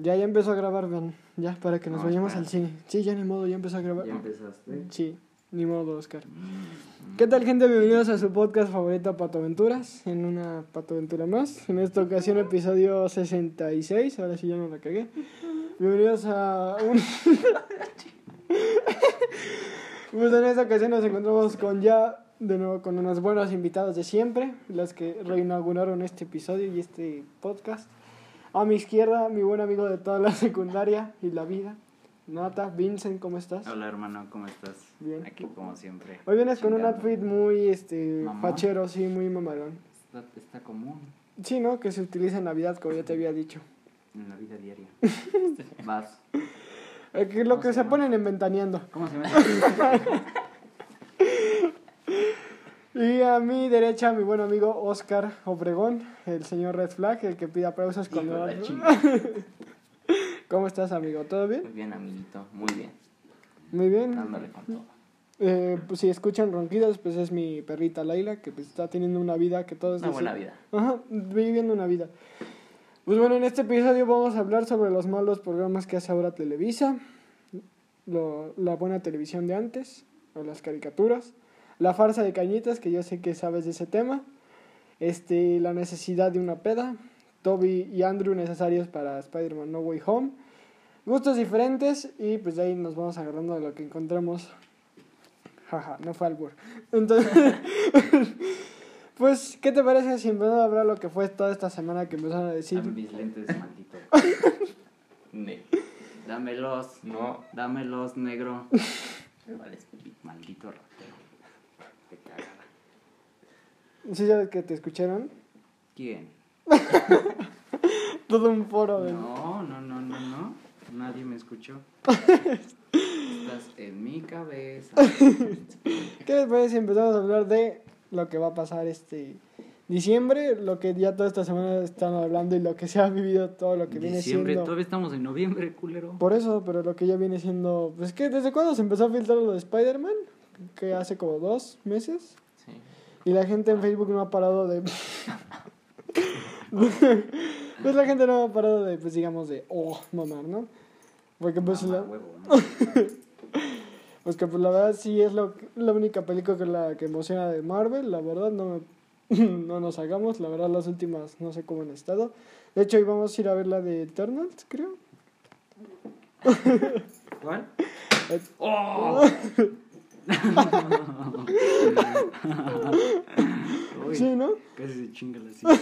Ya, ya empezó a grabar, vean. Ya, para que nos No, vayamos espera. al cine. Sí, ya ni modo, ya empezó a grabar. ¿Ya empezaste? Sí, ni modo, Oscar. Mm, ¿Qué tal, gente? Bienvenidos a su podcast favorito, Pato Aventuras. En una Pato Aventura más. En esta ocasión, episodio 66. Ahora sí ya no la cagué. Bienvenidos a un. pues en esta ocasión nos encontramos con ya. De nuevo con unos buenos invitados de siempre, los que reinauguraron este episodio y este podcast. A mi izquierda, mi buen amigo de toda la secundaria y la vida, Nata, Vincent, ¿cómo estás? Hola hermano, ¿cómo estás? Bien. Aquí como siempre. Hoy vienes con un outfit muy este Mamón. fachero, sí, muy mamalón. Está, está común Sí, ¿no? Que se utiliza en Navidad, como ya te había dicho. en la vida diaria. Vas. Que es lo ¿Cómo que se ponen en Ventaneando. ¿Cómo se llama? Y a mi derecha, mi buen amigo Oscar Obregón, el señor Red Flag, el que pide aplausos de la. ¿Cómo estás, amigo? ¿Todo bien? Muy bien, amiguito. Muy bien. Muy bien. Dándole con todo. Eh, pues si escuchan ronquidos, pues es mi perrita Laila, que pues está teniendo una vida que todos Una buena vida. Ajá, viviendo una vida. Pues bueno, en este episodio vamos a hablar sobre los malos programas que hace ahora Televisa, lo- la buena televisión de antes, o las caricaturas, la farsa de cañitas, que yo sé que sabes de ese tema, este, la necesidad de una peda, Toby y Andrew necesarios para Spider-Man No Way Home, gustos diferentes y pues de ahí nos vamos agarrando de lo que encontremos. Jaja, no fue albur. Entonces, pues, ¿qué te parece si empezamos a hablar lo que fue toda esta semana que empezaron a decir? Dame mis lentes, maldito. Ne. Dámelos. No. Dámelos, negro. Me vales, maldito ratero. Te cagada. ¿Sí sabes que te escucharon? ¿Quién? Todo un foro. No, no, no, no, no. Nadie me escuchó. Estás en mi cabeza. ¿Qué les parece si empezamos a hablar de lo que va a pasar este diciembre? Lo que ya toda esta semana están hablando y lo que se ha vivido, todo lo que viene Diciembre, siendo... todavía estamos en noviembre, culero. Por eso, pero lo que ya viene siendo... Pues que desde cuándo se empezó a filtrar lo de Spider-Man? Que hace como dos meses. Sí. Y la gente en Facebook no ha parado de... pues la gente no ha parado de, pues digamos, de, oh, mamar, ¿no? Porque pues, Mamá, la, huevo, ¿no? pues que pues la verdad sí es lo, la única película que la que emociona de Marvel, la verdad no me- no nos hagamos, la verdad las últimas no sé cómo han estado. De hecho, hoy vamos a ir a ver la de Eternals, creo. ¿Cuál? ¡Oh! Uy, Sí, ¿no? Casi se chinga la silla.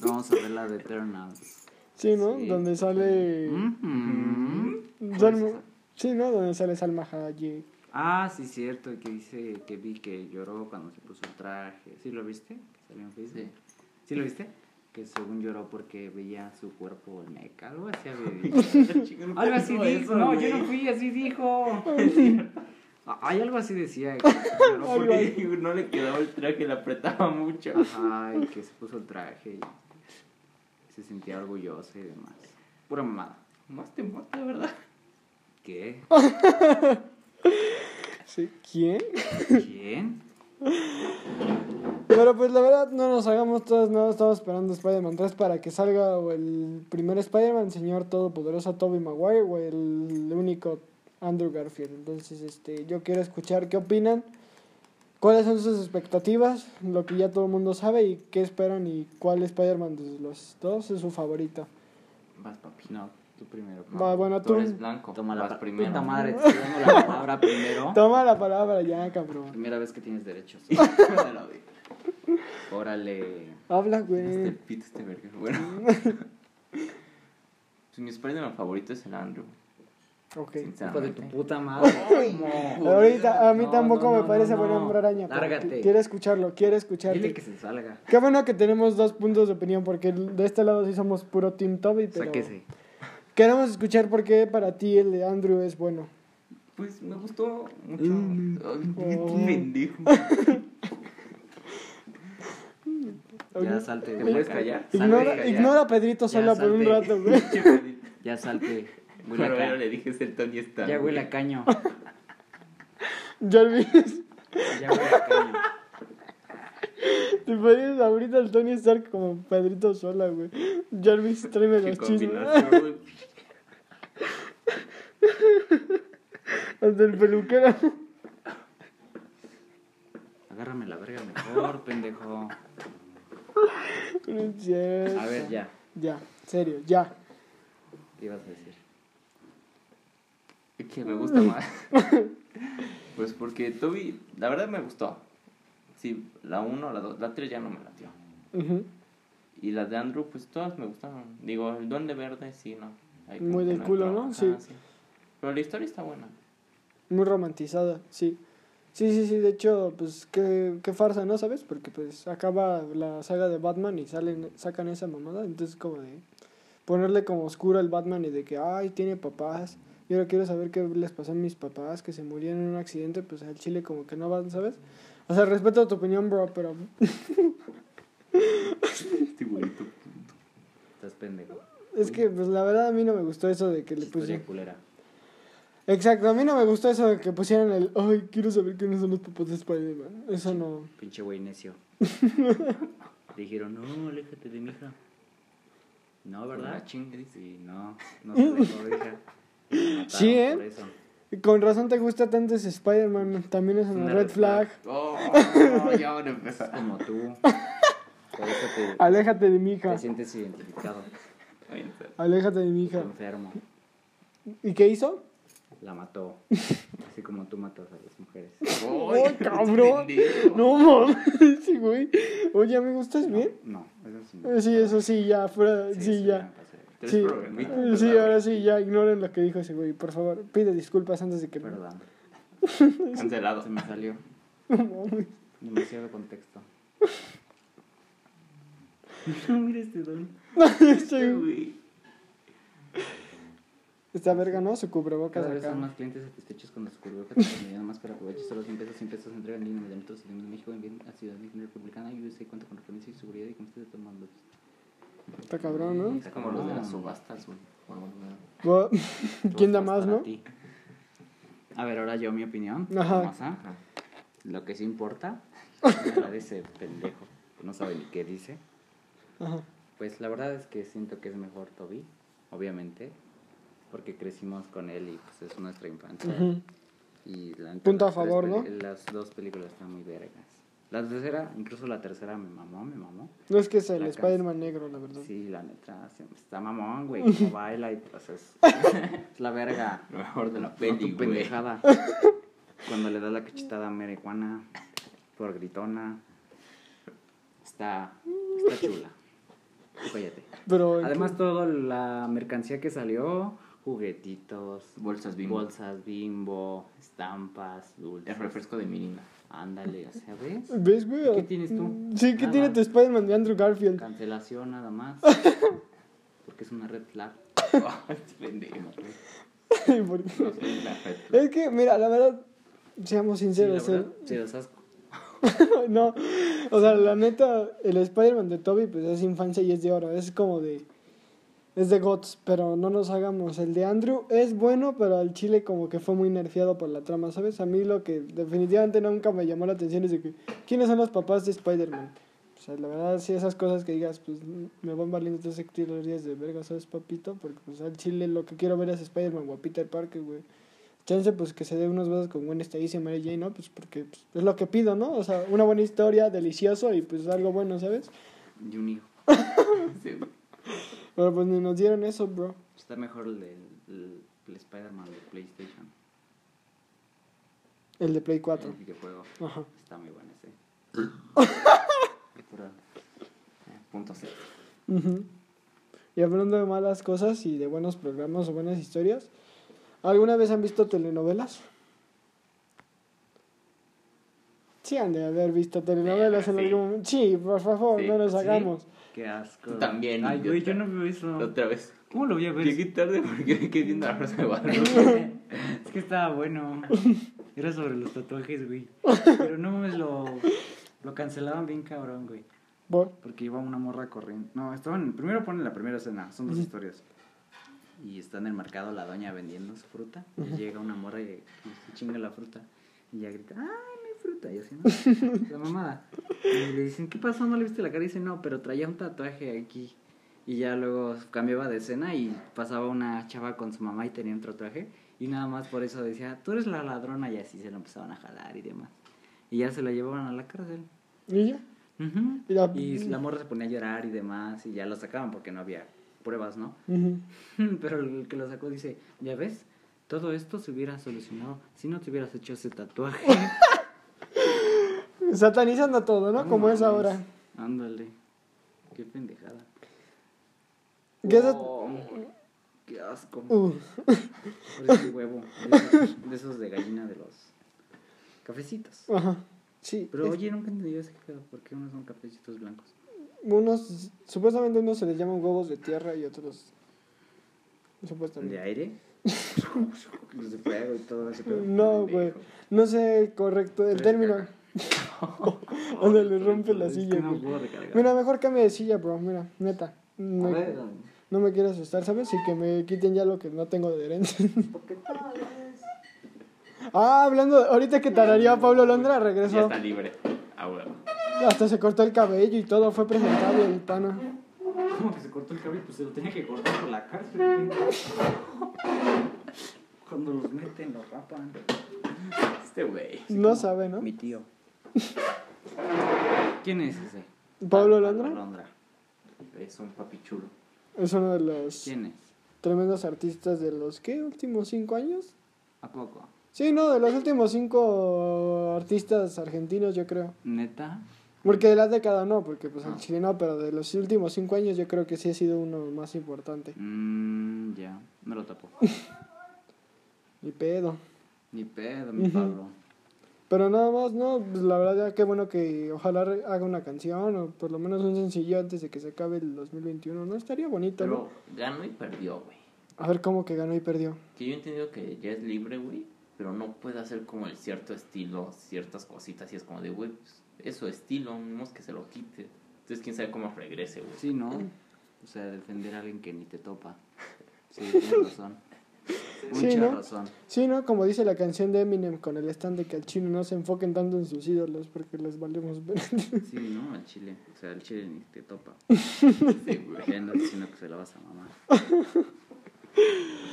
Vamos a ver la de Eternals. Sí, ¿no? Sí. Donde sale... Mhm. Salma- Sí, ¿no? Donde sale Salma Hayek. Ah, sí, cierto, que dice que vi que lloró cuando se puso el traje. ¿Sí lo viste? Salió en Facebook. Sí. ¿Sí lo viste? Que según lloró porque veía su cuerpo en meca, algo así había dicho. Algo así dijo. No, yo no fui, así dijo. Ah, Hay algo así decía. Porque... así. No le quedaba el traje, le apretaba mucho. Ajá, y que se puso el traje y se sentía orgulloso y demás. Pura mamada. Más te mata, ¿verdad? ¿Qué? Sí. ¿Quién? ¿Quién? Pero pues la verdad no nos hagamos todos, no estamos esperando Spider-Man 3 para que salga o el primer Spider-Man, señor todopoderoso Tobey Maguire o el único Andrew Garfield. Entonces, este, yo quiero escuchar qué opinan, cuáles son sus expectativas, lo que ya todo el mundo sabe y qué esperan y cuál Spider-Man de los dos es su favorito. Vas, papi. No, tú primero. Va, bueno, tú, eres blanco. Toma la primero. Puta madre, la palabra primero. toma la palabra ya, cabrón. Primera vez que tienes derechos. Órale. Habla, Este güey. pito, este verga. Bueno. Pues mi Spider-Man favorito es el Andrew. Ok. Hijo de tu puta madre. Ahorita, a mí No, tampoco no, me parece no, buena hombre araña. Lárgate. Quiere escucharlo, quiere escucharte. Dile que se salga. Qué bueno que tenemos dos puntos de opinión, porque de este lado sí somos puro Team Toby, pero Sáquese. queremos escuchar por qué para ti el de Andrew es bueno. Pues me gustó mucho. Mm. Oh. pendejo. Ya salte. ¿Te puedes callar? Ignora, ignora a Pedrito Ya sola por un rato, güey. Ya salte. Huele a caño. le dije es el Tony Stark. Ya huele a caño. Ya olvides. Ya huele a caño. Te pones ahorita al Tony Stark como Pedrito Sola, güey. Jarvis, tráeme los chismes. Hasta el peluquero. Agárrame la verga mejor, pendejo. No. A ver, ya. Ya, serio, ya. ¿Qué ibas a decir? Que me gusta más. pues porque Toby, la verdad me gustó. Sí, la 1, la 2, la 3 ya no me latió. Ujú. Y las de Andrew, pues todas me gustaron. Digo, el Duende Verde, sí, no. Ahí Muy del no culo. ¿no? Ajá, Sí. Pero la historia está buena. Muy romantizada, sí. Sí, sí, sí, de hecho, pues qué, qué farsa, ¿no? ¿Sabes? Porque pues acaba la saga de Batman y salen, sacan esa mamada, entonces como de ponerle como oscuro al Batman y de que, ay, tiene papás, y ahora quiero saber qué les pasó a mis papás, que se murieron en un accidente, pues al chile como que no van, ¿sabes? O sea, respeto tu opinión, bro, pero Este güerito. Estás pendejo. es que, pues la verdad a mí no me gustó eso de que le pusieron... culera. Exacto, a mí no me gustó eso de que pusieran el, ay, quiero saber quiénes son los papás de Spider-Man. Eso no... Pinche güey necio. Dijeron, no, aléjate de mi hija. No, ¿verdad? Chingue. Sí, no, no se dejó, hija. Sí, ¿eh? Con razón te gusta tanto ese Spider-Man, también es una, Una red red flag. Oh, ya van a empezar. Como tú. Por eso te, Aléjate de mi hija, te sientes identificado. Aléjate de mi hija. Enfermo. ¿Y qué hizo? La mató. Así como tú matas a las mujeres. ¡Ay, cabrón! No mames, sí, güey. Oye, amigo, ¿estás bien? No, eso sí. no. Sí, eso sí, ya, fuera, sí, sí, ya. Me Sí, programitas, eh, sí, ¿verdad, ahora sí, ya ignoren lo que dijo ese güey, por favor. Pide disculpas antes de que... Perdón. Cancelado. Se me salió. No. Demasiado contexto. No, mira este don. Sí, Güey. Esta verga, ¿no? Su cubrebocas Cada vez acá. son más clientes satisfechos con los cubrebocas que mediana más para aprovechar solo 100 pesos, 100 pesos entrega en línea mediante los de México en bien a Ciudad Republicana y USA cuenta con referencia y seguridad y conste de tomando. Está cabrón, ¿no? Es como los de las subastas, güey. Bueno, ¿Quién da más, no? A ver, ahora yo mi opinión. Ajá. famosa. Lo que sí importa, la de ese pendejo, no sabe ni qué dice. Ajá. Pues la verdad es que siento que es mejor Toby, obviamente, porque crecimos con él y pues es nuestra infancia. Ujú. Y la Punto a favor, ¿no? Las dos películas están muy vergas. La tercera, incluso la tercera me mamó, me mamó. No es que es el Spider-Man negro, la verdad. Sí, la neta, se- está mamón, güey, como baila y pues es, es la verga. Lo mejor de la No peli, tu pendejada. Cuando le da la cachetada a marihuana por gritona. Está, está chula. Cállate. Pero Además, toda la mercancía que salió, juguetitos, Bolsas bimbo. bolsas bimbo, estampas, dulces. El refresco de Mirinda. Ándale, o sea, ¿ves? ¿Ves, güey? ¿Qué tienes tú? Sí, ¿qué Nada. tiene tu Spider-Man de Andrew Garfield? Cancelación nada más. Porque es una red flag. Este red flag. es que, mira, la verdad, seamos Sí, la sinceros. verdad, ¿eh? sí, asco. no, o sea, la neta, el Spider-Man de Toby, pues es infancia y es de oro. Es como de. Es de GOTS, pero no nos hagamos. El de Andrew es bueno, pero al chile como que fue muy nerfeado por la trama, ¿sabes? A mí lo que definitivamente nunca me llamó la atención es de que, ¿quiénes son los papás de Spider-Man? O sea, la verdad, sí, esas cosas que digas, pues me van valiendo tres hectáreas de verga, ¿sabes, papito? Porque pues al chile lo que quiero ver es Spider-Man o a Peter Parker, güey. Chance, pues que se dé unos besos con Gwen Stacy y Mary Jane, ¿no? Pues porque pues, es lo que pido, ¿no? O sea, una buena historia, delicioso y pues algo bueno, ¿sabes? Y un hijo. Sí. Pero pues ni nos dieron eso, bro. Está mejor el del el, el Spider-Man de PlayStation. El de Play 4. El videojuego. Ajá. Está muy bueno ese. Eh, Punto C. Y hablando de malas cosas y de buenos programas o buenas historias, ¿alguna vez han visto telenovelas? Sí, han de haber visto telenovelas en algún momento. Sí, por favor, Sí, no nos sí. hagamos. Qué asco. Tú también, Ay, güey, yo no veo eso. Otra vez. ¿Cómo lo voy a ver? Llegué tarde porque me quedé viendo la Rosa de Guadalupe. es que estaba bueno. Era sobre los tatuajes, güey. Pero no mames, lo, lo cancelaban bien cabrón, güey. ¿Por? Porque iba una morra corriendo. No, estaban. Primero ponen la primera escena, son dos historias. Y está en el mercado la doña vendiendo su fruta. Y llega una morra y, y se chinga la fruta. Y ella grita: ¡Ay, fruta? Y así, ¿no? La mamada. Y le dicen, ¿qué pasó? ¿No le viste la cara? Y dice, no, pero traía un tatuaje aquí. Y ya luego cambiaba de escena y pasaba una chava con su mamá y tenía otro traje. Y nada más por eso decía, tú eres la ladrona. Y así se lo empezaban a jalar y demás. Y ya se la llevaban a la cárcel. ¿Y ya? Ujú. Y la- Y la morra se ponía a llorar y demás. Y ya lo sacaban porque no había pruebas, ¿no? Ujú. Pero el que lo sacó dice, ya ves, todo esto se hubiera solucionado si no te hubieras hecho ese tatuaje. Satanizando todo, ¿no? Como es ahora. Ándale. Qué pendejada. ¿Qué Oh, qué asco. Uh, Parece un huevo. De esos, de esos de gallina de los cafecitos. ajá. Sí. Pero es- oye, nunca entendí ese pedo. ¿Por qué unos son cafecitos blancos? unos, supuestamente unos se les llaman huevos de tierra y otros supuestamente. ¿De aire? Los de fuego y todo ese pedo. No, güey. No sé correcto el término. Donde le rompe la silla, no güey. puedo recargar. Mira, mejor cambia de silla, bro. Mira, neta. A No, ver, no me quiero asustar, ¿sabes? Y que me quiten ya lo que no tengo de herencia. ¿por qué tal? ah, hablando, de- ahorita que tararía Pablo Londra, Ya regresó. está libre. Ah, huevo. Hasta se cortó el cabello y todo, fue presentable el pana. ¿Cómo que se cortó el cabello? Pues se lo tenía que cortar por la cárcel. Cuando los meten, los rapan. Este güey. No sabe, ¿no? Mi tío. ¿Quién es ese? Pablo Londra Londra. Es un papi chulo. es uno de los ¿Quién es? tremendos artistas de los, ¿qué? ¿Últimos cinco años? ¿A poco? Sí, no, de los últimos cinco artistas argentinos, yo creo. ¿Neta? Porque de la década no, porque pues el Ah. chileno, pero de los últimos cinco años yo creo que sí ha sido uno más importante. Mmm, ya. Me lo tapó. Ni pedo. Ni pedo, mi. Pablo. Pero nada más, no, pues la verdad ya qué bueno que ojalá haga una canción o por lo menos un sencillo antes de que se acabe el 2021, ¿no? Estaría bonito, ¿no? Pero ganó y perdió, güey. A ver cómo que ganó y perdió. Que yo he entendido que ya es libre, güey. Pero no puede hacer como el cierto estilo, ciertas cositas. Y es como de, güey, pues, es su estilo, no es que se lo quite. Entonces, quién sabe cómo regrese, güey. Sí, ¿no? O sea, defender a alguien que ni te topa. Sí, tienes razón. Sí, Mucha ¿no? razón. Sí, ¿no? Como dice la canción de Eminem con el stand de que al chino no se enfoquen tanto en sus ídolos porque les valemos ver. Sí, ¿no? Al chile. O sea, al chile ni te topa. Sí, güey. Ya andas diciendo que se la vas a mamar.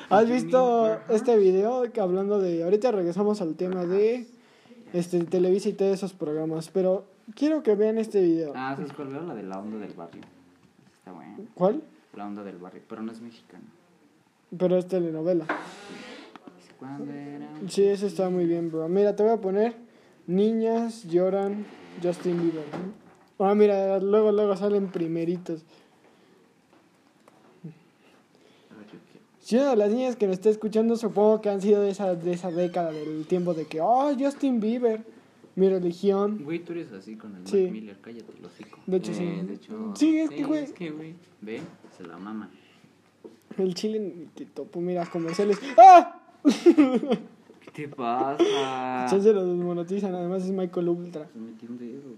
¿Has visto este video que hablando de... Ahorita regresamos al tema de este Televisa y todos esos programas, pero quiero que vean este video. Ah, ¿sabes cuál veo? La de la onda del barrio. Está buena. ¿Cuál? La onda del barrio. Pero no es mexicana. Pero es telenovela. Sí, eso está muy bien, bro. Mira, te voy a poner Niñas lloran Justin Bieber. ¿no? Ah, mira, luego, luego salen primeritos. Si una de las niñas que me está escuchando, supongo que han sido de esa, de esa década, del tiempo de que, oh, Justin Bieber, mi religión. Güey, tú eres así con el Sí. Mac Miller. Cállate el hocico. De hecho, Eh, sí. de hecho, Sí, es que, güey, Es que, güey. Ve, se la mama. El chile que topo, mira, comerciales. ¡Ah! ¿Qué te pasa? Ya se lo desmonetizan, además es Michael Ultra. Se metió un dedo.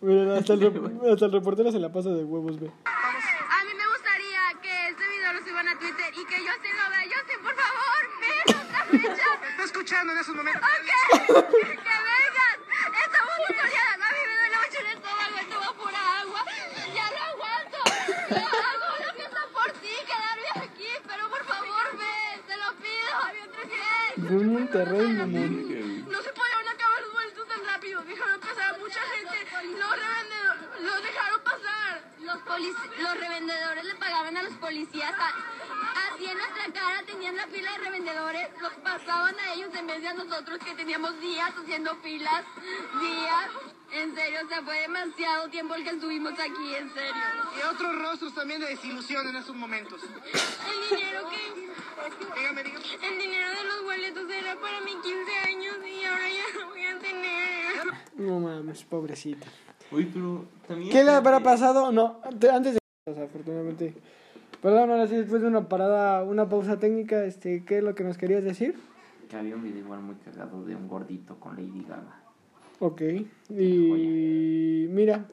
Mira, hasta el, rep- hasta el reportero se la pasa de huevos, ve. A mí me gustaría que este video lo suban a Twitter y que Justin lo vea. Justin, por favor, ven otra fecha. Está escuchando en esos momentos. Ok, que vengas. Estamos tutoriales. A mí me duele mucho el estómago. Esto va pura agua. Ya lo aguanto. Yo hago una fiesta por ti, quedarme aquí. Pero por favor, ven. Te lo pido. Había tres No se pudieron acabar boletos tan rápido. Dejaron pasar mucha gente. Los revendedores los dejaron pasar. Los, los revendedores le pagaban a los policías. a- Así en nuestra cara tenían la fila de revendedores. Los pasaban a ellos en vez de a nosotros que teníamos días haciendo filas. Días. En serio, o sea, fue demasiado tiempo el que estuvimos aquí, en serio. Y otros rostros también de desilusión en esos momentos. El dinero que... Dígame, dígame. El dinero de los boletos era para mis 15 años y ahora ya no voy a tener. No mames, pobrecita. Uy, pero también. ¿Qué le habrá pasado? No, te- antes de... O sea, afortunadamente. Perdón, ahora sí, después de una parada, una pausa técnica, este, ¿qué es lo que nos querías decir? Que había un video igual muy cagado de un gordito con Lady Gaga. Ok, y mira,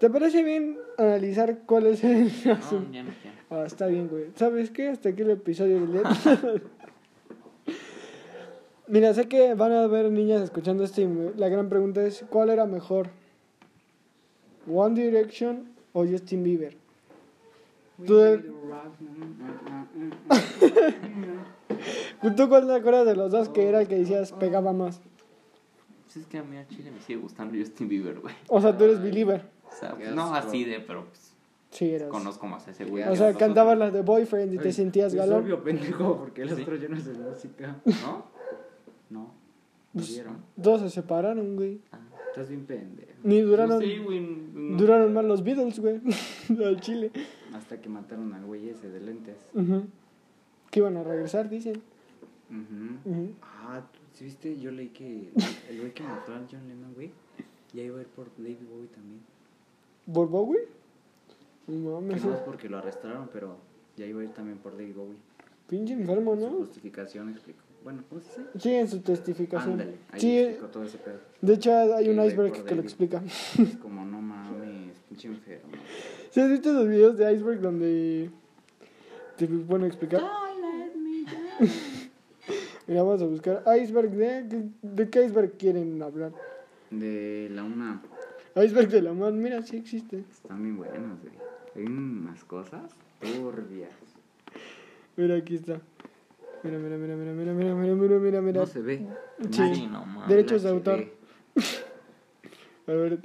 ¿te parece bien analizar cuál es el No, asunto? ya no quiero. Ah, está bien, güey. ¿Sabes qué? Hasta aquí el episodio de LED. Mira, sé que van a haber niñas escuchando esto y la gran pregunta es, ¿cuál era mejor? ¿One Direction o Justin Bieber? Tú, ¿Tú cuál te acuerdas de los dos que era el que decías pegaba más? Pues es que a mí a Chile me sigue gustando Justin Bieber, güey. O sea, tú eres believer. O sea, no así de, pero pues, Sí, eras. conozco más a ese güey. O sea, cantabas las de Boyfriend y te sentías Es galón. obvio, pendejo, porque el Sí. otro yo no sé música. ¿No? No, Pues, ¿vieron? Dos se separaron, güey. Estás bien pendejo. Ni duraron, No sé, güey. no- duraron más los Beatles, güey. Al Chile. Hasta que mataron al güey ese de lentes. Ujú. Que iban a regresar, dicen. Ujú. Ujú. Ah, ¿tú sí viste? Yo leí que el güey que mató al John Lennon, güey, ya iba a ir por David Bowie también. ¿Por Bowie? No mames, no es porque lo arrestaron, pero ya iba a ir también por David Bowie. pinche enfermo, Su ¿no? justificación explicó. Bueno, ¿cómo se dice? Sí, en su testificación. Ándale, ahí Sí, explicó todo ese pedo. de hecho hay Que un iceberg que lo explica. Es como, no mames, pinche enfermo. ¿Sí has visto los videos de iceberg donde te ponen a explicar? Mira, vamos a buscar iceberg de, de qué iceberg quieren hablar. De la una, Iceberg de la mar, mira, sí existe. están bien buenos, güey. Hay unas cosas turbias. Mira, aquí está. Mira, mira, mira, mira, mira, mira, mira, mira, mira, mira. No se ve. Sí. Sí, no mames. Derechos de autor. A ver,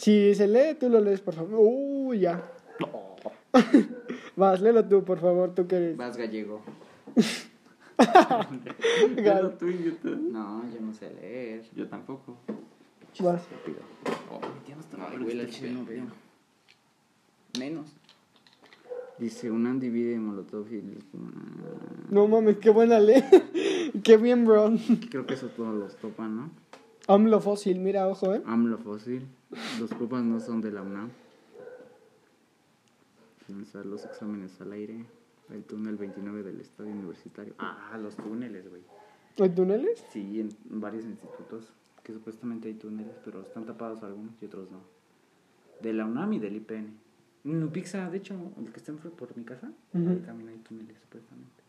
si se lee, tú lo lees, por favor. Uh, ya. Vas, léelo tú, por favor, tú que eres. Vas gallego. Gal- tú en YouTube. No, yo no sé leer. Yo tampoco. Vas. Rápido. Oh, no Ay, güey, la no veo. Menos. Dice, un divide Molotov y... No mames, qué buena ley. qué bien, bro. Creo que eso todos los topan, ¿no? AMLO fósil, mira, ojo, eh. AMLO fósil. Los culpas no son de la UNAM. Lanzar los exámenes al aire. El túnel 29 del estadio universitario. Ah, los túneles, güey. ¿Hay túneles? Sí, en varios institutos que supuestamente hay túneles, pero están tapados algunos y otros no. De la UNAM y del IPN. En Upixa, de hecho, el que está por mi casa, ahí también hay túneles, supuestamente.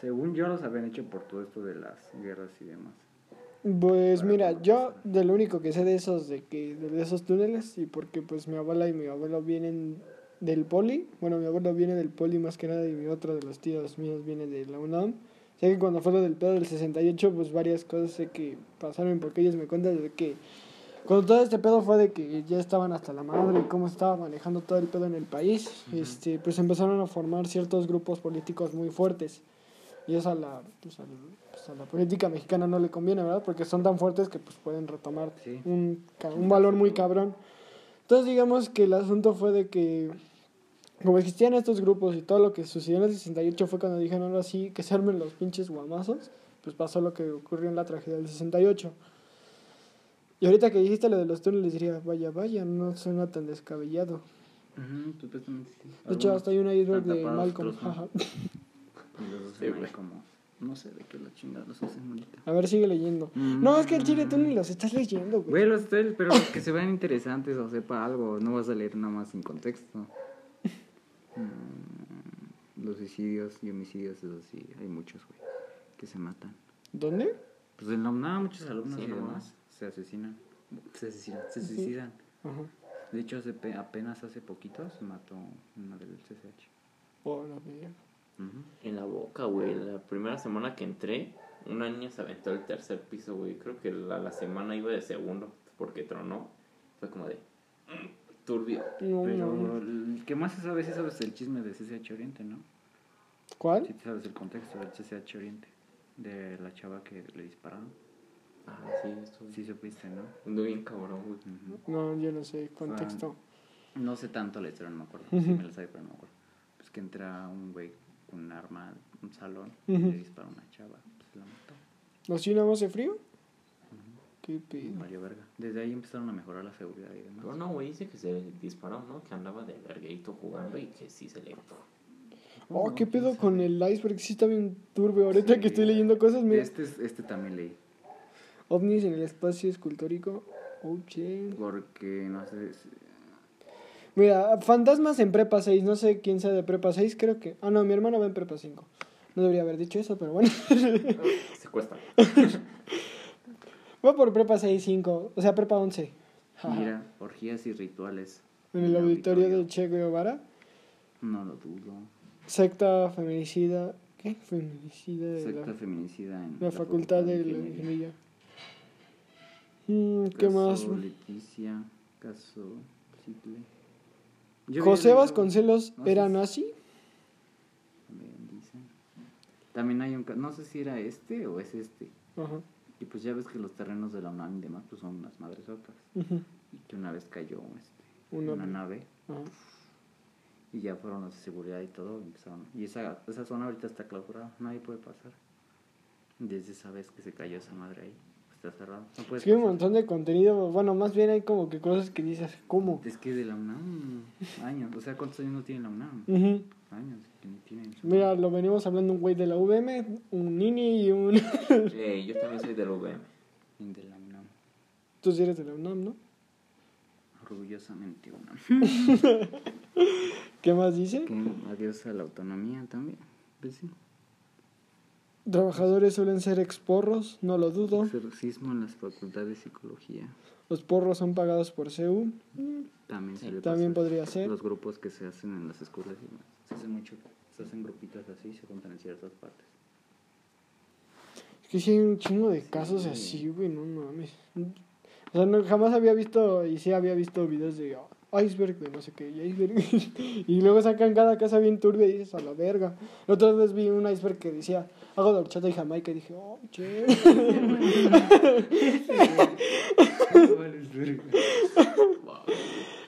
Según yo, los habían hecho por todo esto de las guerras y demás. Pues mira, yo pasar. de lo único que sé de esos, de que de esos túneles, y porque pues mi abuela y mi abuelo vienen del poli, bueno, mi abuelo viene del poli más que nada y mi otro de los tíos míos viene de la UNAM. Sé que cuando fue lo del pedo del 68, pues varias cosas sé que pasaron porque ellos me cuentan de que cuando todo este pedo fue de que ya estaban hasta la madre y cómo estaba manejando todo el pedo en el país, este, pues empezaron a formar ciertos grupos políticos muy fuertes. Y eso a la, pues, al- pues, a la política mexicana no le conviene, ¿verdad? Porque son tan fuertes que pues pueden retomar Sí. un, un valor muy cabrón. Entonces digamos que el asunto fue de que como existían estos grupos y todo lo que sucedió en el 68 fue cuando dijeron ahora sí que se armen los pinches guamazos, pues pasó lo que ocurrió en la tragedia del 68. Y ahorita que dijiste lo de los túneles diría, vaya, vaya, no suena tan descabellado. Ujú, supuestamente sí. De hecho, hasta hay una iceberg de Malcolm. No. jaja. Y los hacen Sí, ahí güey. como... No sé de qué la chingada los hacen ahorita. A ver, sigue leyendo. Mm. No, es que el chile tú ni los estás leyendo, güey. Güey, los estoy, pero los que se vean interesantes o sepa algo, no vas a leer nada más sin contexto. Mm, Los suicidios y homicidios, eso sí, hay muchos, güey, que se matan. ¿Dónde? Pues en la UNAM muchos alumnos Sí, y no demás más. se asesinan. Se asesinan, se suicidan. Ajá. De hecho, hace pe- apenas hace poquito se mató una del CCH. Oh, la mierda. En la boca, güey. La primera semana que entré, una niña se aventó el tercer piso, güey. Creo que la, la semana iba de segundo porque tronó. Fue como de. mm, Turbio. No, Pero no. el que más se sabe, sí sabes el chisme de CCH Oriente, ¿no? ¿Cuál? Sí te sabes el contexto del CCH Oriente, de la chava que le dispararon. Ah, sí, esto. Sí supiste, ¿no? Ando bien cabrón, güey. No, yo no sé, contexto. No sé tanto la historia, no me acuerdo. Sí me la sabe, pero no me acuerdo. Pues que entra un güey con un arma un salón y Ujú. le dispara a una chava. Pues la mató. ¿Así nada más de frío? Qué pedo. Valió verga. Desde ahí empezaron a mejorar la seguridad y demás. Pero no, güey, dice que se disparó, ¿no? Que andaba de vergueito jugando y que sí se le. Oh, qué pedo con el iceberg, sí está bien turbio. Ahorita Sí. que estoy leyendo cosas, mira. Este, es- este también leí. OVNIs en el espacio escultórico. Oh, shit. Porque, no sé, Mira, fantasmas en prepa 6, no sé quién sea de prepa 6, creo que... Ah, no, mi hermano va en prepa 5. No debería haber dicho eso, pero bueno. Se cuesta. Voy por prepa 6, 5, o sea, prepa 11. Jaja. Mira, orgías y rituales. En el auditorio de Che Guevara. No lo dudo. Secta feminicida. ¿Qué? Feminicida de Secta la, feminicida en la facultad de la ingeniería. Mm, ¿Qué Caso más? Leticia, caso Citle. Yo José leído- Vasconcelos no era si- nazi. También hay un... No sé si era este o es este. Ajá. Y pues ya ves que los terrenos de la UNAM y demás pues son unas madresotas. ujú, Y que una vez cayó este, Una- una nave y ya fueron los de seguridad y todo. y Empezaron. Y esa, esa zona ahorita está clausurada. Nadie puede pasar. Desde esa vez que se cayó esa madre ahí. Está cerrado. No puedes Es que hay un montón de contenido. Bueno, más bien hay como que cosas que dices, ¿cómo? Es que de la UNAM, años. O sea, ¿cuántos años no tiene la UNAM? Años que ni tienen. Mira, lo venimos hablando un güey de la VM, un Nini y un... Eh, yo también soy del UVM. De la UNAM. Tú sí eres de la UNAM, ¿no? Orgullosamente UNAM. ¿Qué más dice? Que adiós a la autonomía también. Pues sí. Trabajadores suelen ser exporros, no lo dudo. Exorcismo en las facultades de psicología. Los porros son pagados por CEU. También se También podría ser. Los grupos que se hacen en las escuelas y. Se hacen mucho. Se hacen grupitos así se juntan en ciertas partes. Es que sí hay un chingo de casos así, güey, no mames. O sea, no, jamás había visto, y sí había visto videos de oh, iceberg, de no sé qué, y iceberg. y luego sacan cada casa bien turbia y dices, a la verga. La otra vez vi un iceberg que decía, hago de horchata y jamaica, y dije, oh, che.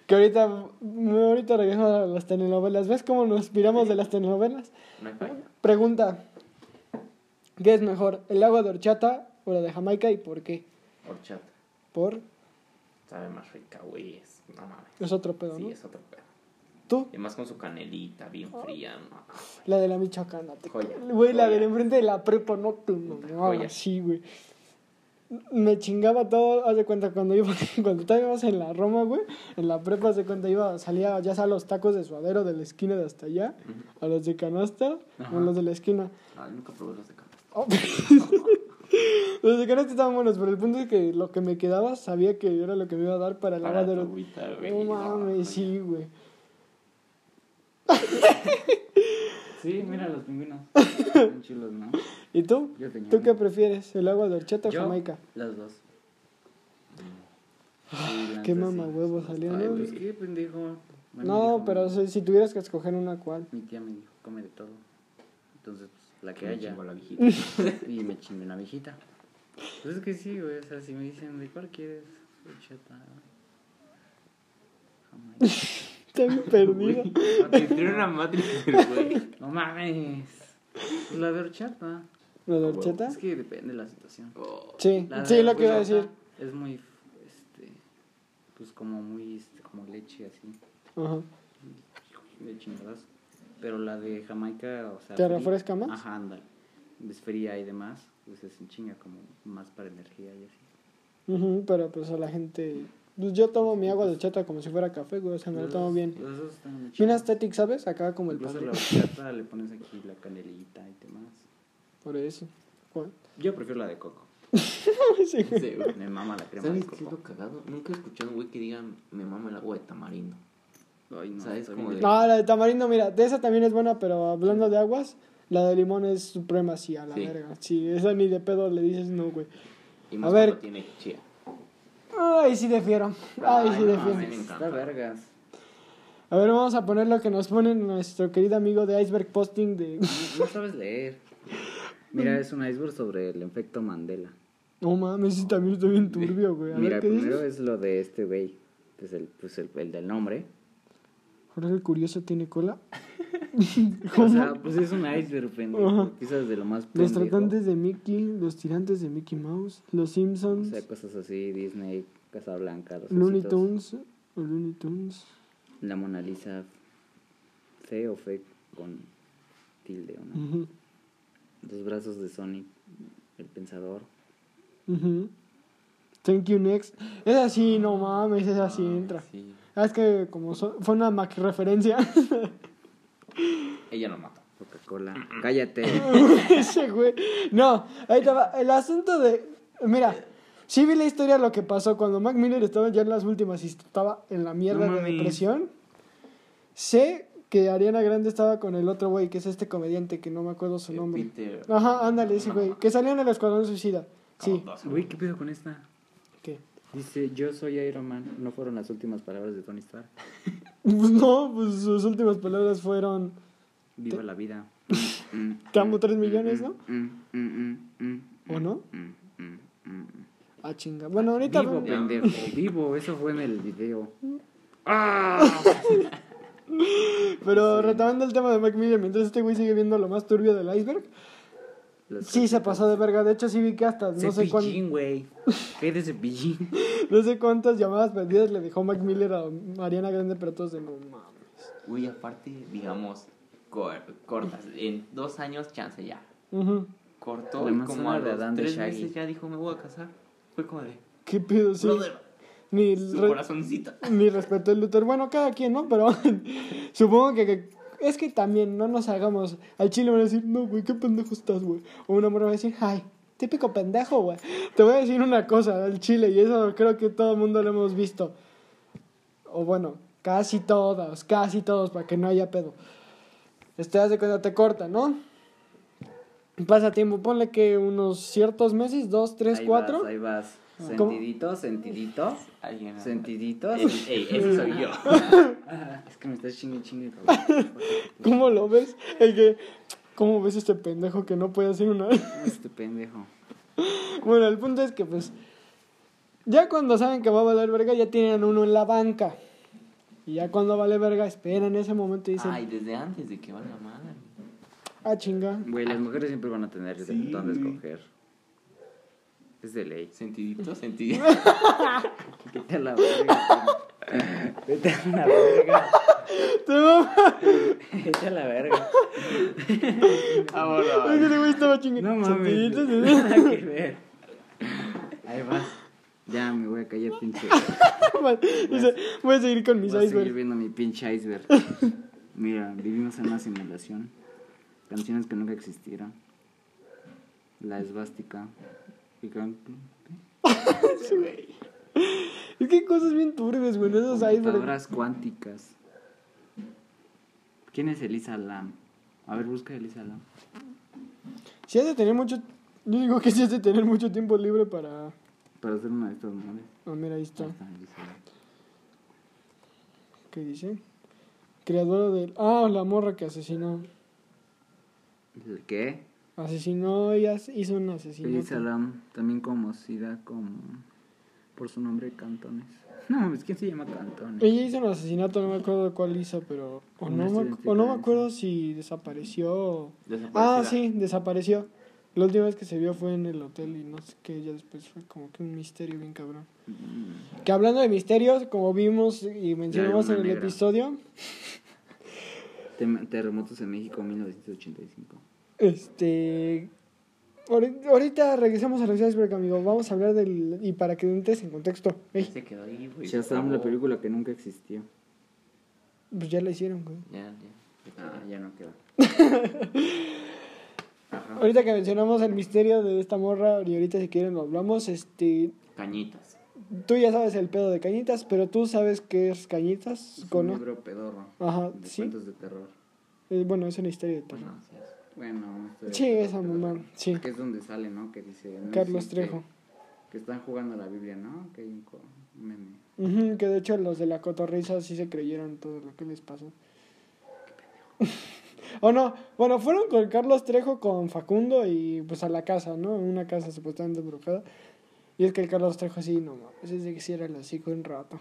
que ahorita, ahorita regreso a las telenovelas. ¿Ves cómo nos inspiramos de las telenovelas? Pregunta, ¿qué es mejor, el agua de horchata o la de jamaica y por qué? Horchata. Por, Sabe más rica, güey. Es, no mames. es otro pedo, Sí, ¿no? es otro pedo. ¿Tú? Y más con su canelita bien fría. no. La de la Michoacana. te- Joya, Güey, la del enfrente de la prepa, no te Joya. Sí, güey. Me chingaba todo, haz de cuenta, cuando iba, cuando estábamos en la Roma, güey, en la prepa, haz de cuenta, iba, salía ya sea los tacos de suadero de la esquina de hasta allá, a los de canasta, o los de la esquina. Ay, nunca probé los de canasta. Oh. los de canasta estaban buenos, pero el punto es que lo que me quedaba sabía que era lo que me iba a dar para el Para agua de los... No mames, sí, güey. Sí, mira los pingüinos. Están chulos, ¿no? ¿Y tú? Yo tenía ¿Tú qué uno. prefieres? ¿El agua de horchata o Yo, jamaica? Las dos. Qué mamá huevo salió, ¿no? pues qué pendejo. No, dijo pero si, si tuvieras que escoger una, ¿cuál? Mi tía me dijo, come de todo. Entonces, pues, la que Me haya. chingó la viejita. Y me chingué una viejita. Pues es que sí, güey. O sea, si me dicen, ¿de cuál quieres? Jamaica. Está bien perdido. Tiene una matriz, güey. No mames. Pues la de horchata. ¿La de horchata? Es que depende de la situación. Sí, La sí, lo que iba a decir. Es muy, este, pues como muy, este, como leche así, Ajá. de chingadas. Pero la de Jamaica, o sea... ¿Te fría- refresca más? Ajá, ándale. Es fría y demás, pues es en chinga como más para energía y así. Ujú, pero pues a la gente... Pues yo tomo mi agua de horchata como si fuera café, güey. O sea, me lo tomo bien. Bien aesthetic, ¿sabes? Acá como el Incluso padre. la horchata le pones aquí la canelita y demás. Por eso. ¿Cuál? Yo prefiero la de coco. Sí, güey. Sí, güey. Me mama la crema de ¿Sabes qué es coco. lo cagado? Nunca he escuchado a un güey que diga me mama el agua de tamarindo. Ay, no, de- No, la de tamarindo, mira, de esa también es buena, pero hablando de aguas, la de limón es suprema, sí, a la Sí. verga. Sí, esa ni de pedo le dices no, güey. Y más A ver. tiene chía. Ay, sí difiero. Ay, sí Ay, no, me encanta. Está vergas. A ver, vamos a poner lo que nos pone nuestro querido amigo de Iceberg Posting de... No, no sabes leer. Mira, es un iceberg sobre el efecto Mandela. No mames, sí también está bien turbio, güey. A Mira, ver, ¿qué primero dices? es lo de este güey. Pues el, pues el, el del nombre. Jorge el Curioso tiene cola. O sea, pues es un iceberg, pendejo. Ajá. Empiezas de lo más Los pendejo. tratantes de Mickey, los tirantes de Mickey Mouse, los O Simpsons, sea, cosas así, Disney, Casablanca, los Looney ositos, Tunes, o Looney Tunes. La Mona Lisa, fe o fe con tilde, ¿o no? Ujú, Los brazos de Sonic, el pensador. ujú. Thank you next. Es así, no mames, es así entra. Sí. Ah, es que como so- fue una Mac referencia. Ella lo mata. Ok. Cola. Cállate. Ese güey. No, ahí va. El asunto de. Mira, sí vi la historia de lo que pasó cuando Mac Miller estaba ya en las últimas y estaba en la mierda No de depresión. Sé que Ariana Grande estaba con el otro güey, que es este comediante que no me acuerdo su nombre. Peter. Ajá, ándale, ese güey. Que salió en el Escuadrón Suicida. Sí. Güey, ¿qué pedo con esta? Dice, yo soy Iron Man. No fueron las últimas palabras de Tony Stark. Pues no, pues sus últimas palabras fueron. Viva la vida. Te amo tres millones, ¿no? ¿O ¿O no? Ah, chinga. Bueno, ahorita. Vivo, pendejo. Vivo, eso fue en el video. Pero retomando el tema de Mac Miller, mientras este güey sigue viendo lo más turbio del iceberg. Sí, se pasó de verga. De hecho, sí vi que hasta no sé, cuán- Cepillín, güey. ¿Qué de cepillín? no sé cuántas llamadas perdidas le dejó Mac Miller a Mariana Grande, pero todos de no mames. Uy, aparte, digamos, cor- cortas. En dos años, chance ya. Ujú. Cortó como a los tres Shaggy. meses ya dijo, me voy a casar. Fue como de, ¿Qué pedo? Sí. brother, Ni, su re- corazoncito. ni respeto el Luther. Bueno, cada quien, ¿no? Pero supongo que, que- es que también no nos hagamos. Al chile van a decir, no, güey, qué pendejo estás, güey. O una morra va a decir, ay, típico pendejo, güey. Te voy a decir una cosa al chile, y eso creo que todo el mundo lo hemos visto. O bueno, casi todos, casi todos, para que no haya pedo. Este hace cuando te corta, ¿no? Pasa tiempo, ponle que unos ciertos meses, dos, tres, Ahí cuatro. Vas, ahí vas. Sentiditos, sentiditos. Alguien. Sentiditos. Ey, ey, ese soy yo. Es que me estás chingue chingue. ¿Cómo lo ves? El que, ¿Cómo ves este pendejo que no puede hacer una... Este pendejo. bueno, el punto es que pues... Ya cuando saben que va a valer verga, ya tienen uno en la banca. Y ya cuando vale verga, esperan ese momento y dicen, Ay, desde antes de que valga madre. ah, chinga. Güey, las mujeres siempre van a tener de Sí, dónde escoger. Es de ley. Sentidito, sentidito. Vete a la verga. Vete a la verga. Vete a la verga. Ahora. Es que ese güey estaba chingue. No mames. Nada que ver. Ahí vas. Ya me voy a callar, pinche. Dice, voy a seguir con mis Voy a seguir icebergs. viendo mi pinche iceberg. Mira, vivimos en una simulación. Canciones que nunca existieron. La esvástica. Y can- Es que hay cosas bien turbias, güey, esos. Computadoras cuánticas. ¿Quién es Elisa Lam? A ver, busca a Elisa Lam. Si has de tener mucho... Yo digo que si has de tener mucho tiempo libre para... Para hacer una de estas madres. Ah, mira, ahí está. Ahí está Elisa Lam. ¿Qué dice? Creadora del... Ah, la morra que asesinó. ¿El ¿Qué? Asesinó, ella hizo un asesinato. Elisa Lam, también conocida como por su nombre Cantones. No mames, ¿quién se llama Cantones? Ella hizo un asesinato, no me acuerdo cuál hizo, pero... O no, me, o no me acuerdo si desapareció. Ah, sí, desapareció. La última vez que se vio fue en el hotel y no sé qué, ya después fue como que un misterio bien cabrón. Mm, Que hablando de misterios, como vimos y mencionamos en el negra. episodio, Terremotos en México 1985. Este... ahori- Ahorita regresamos a los iceberg, amigo. Vamos a hablar del... Y para que entres en contexto. Ey, Se quedó ahí, güey. Shazam, la película que nunca existió. pues ya la hicieron, güey. Ya, ya. Ah, ya no queda. Ahorita que mencionamos el misterio de esta morra, y ahorita si quieren lo hablamos, este... Cañitas. Tú ya sabes el pedo de Cañitas, pero tú sabes qué es Cañitas, Es un libro pedorro. Ajá, de sí. cuentos de terror. Eh, bueno, es una historia de terror. Bueno. Bueno, historia Sí, esa mamá, sí. Que es donde sale, ¿no? Que dice... no Carlos existe, Trejo. Que están jugando a la Biblia, ¿no? Que hay un, que de hecho los de la cotorriza sí se creyeron todo lo que les pasó. o no, bueno, fueron con Carlos Trejo, con Facundo y pues a la casa, ¿no? Una casa supuestamente embrujada. Y es que el Carlos Trejo sí, no mames, es de que sí era el hocico un rato.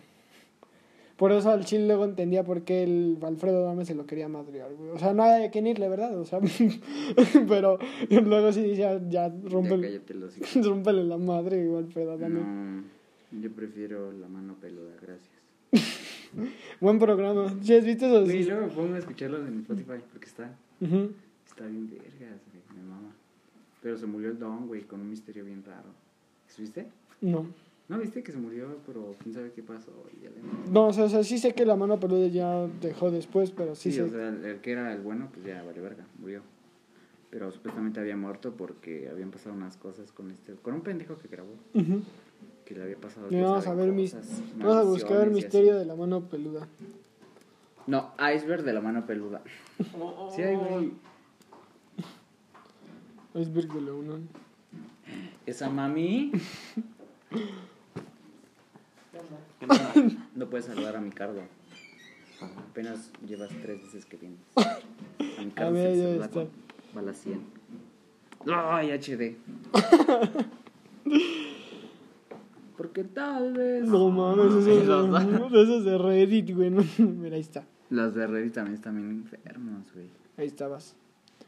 Por eso al chile luego entendía por qué el Alfredo Dame se lo quería madrear, güey. O sea, no hay a quién irle, ¿verdad? O sea, pero luego sí decía, ya, Ya los hijos. rómpele la madre, igual Alfredo Adame. No, yo prefiero la mano peluda, gracias. Buen programa. ¿Sí has visto esos? Güey, luego me pongo a escucharlo en Spotify porque está, Ujú. está bien vergas, güey, me mama. Pero se murió el Don, güey, con un misterio bien raro. ¿Viste? No. ¿No viste que se murió, pero quién sabe qué pasó? Y ya le- No, o sea, o sea, sí sé que la mano peluda ya dejó después, pero sí, Sí, sé. o sea, el, el que era el bueno, pues ya vale verga, murió. Pero supuestamente había muerto porque habían pasado unas cosas con este, con un pendejo que grabó, Ujú. que le había pasado. Y quién vamos a ver mis, vamos a buscar el misterio de la mano peluda. No, iceberg de la mano peluda. Sí, hay, güey. Iceberg de la Unión. Esa mami. No puedes saludar a mi cargo. Apenas llevas tres veces que vienes. A mi cargo ver, se ya saluda está. con- va a la 100. ¡Ay, HD! Porque tal vez. No mames, eso es de, eso es de Reddit, güey. no, Mira, ahí está. Los de Reddit también están bien enfermos, güey. Ahí estabas.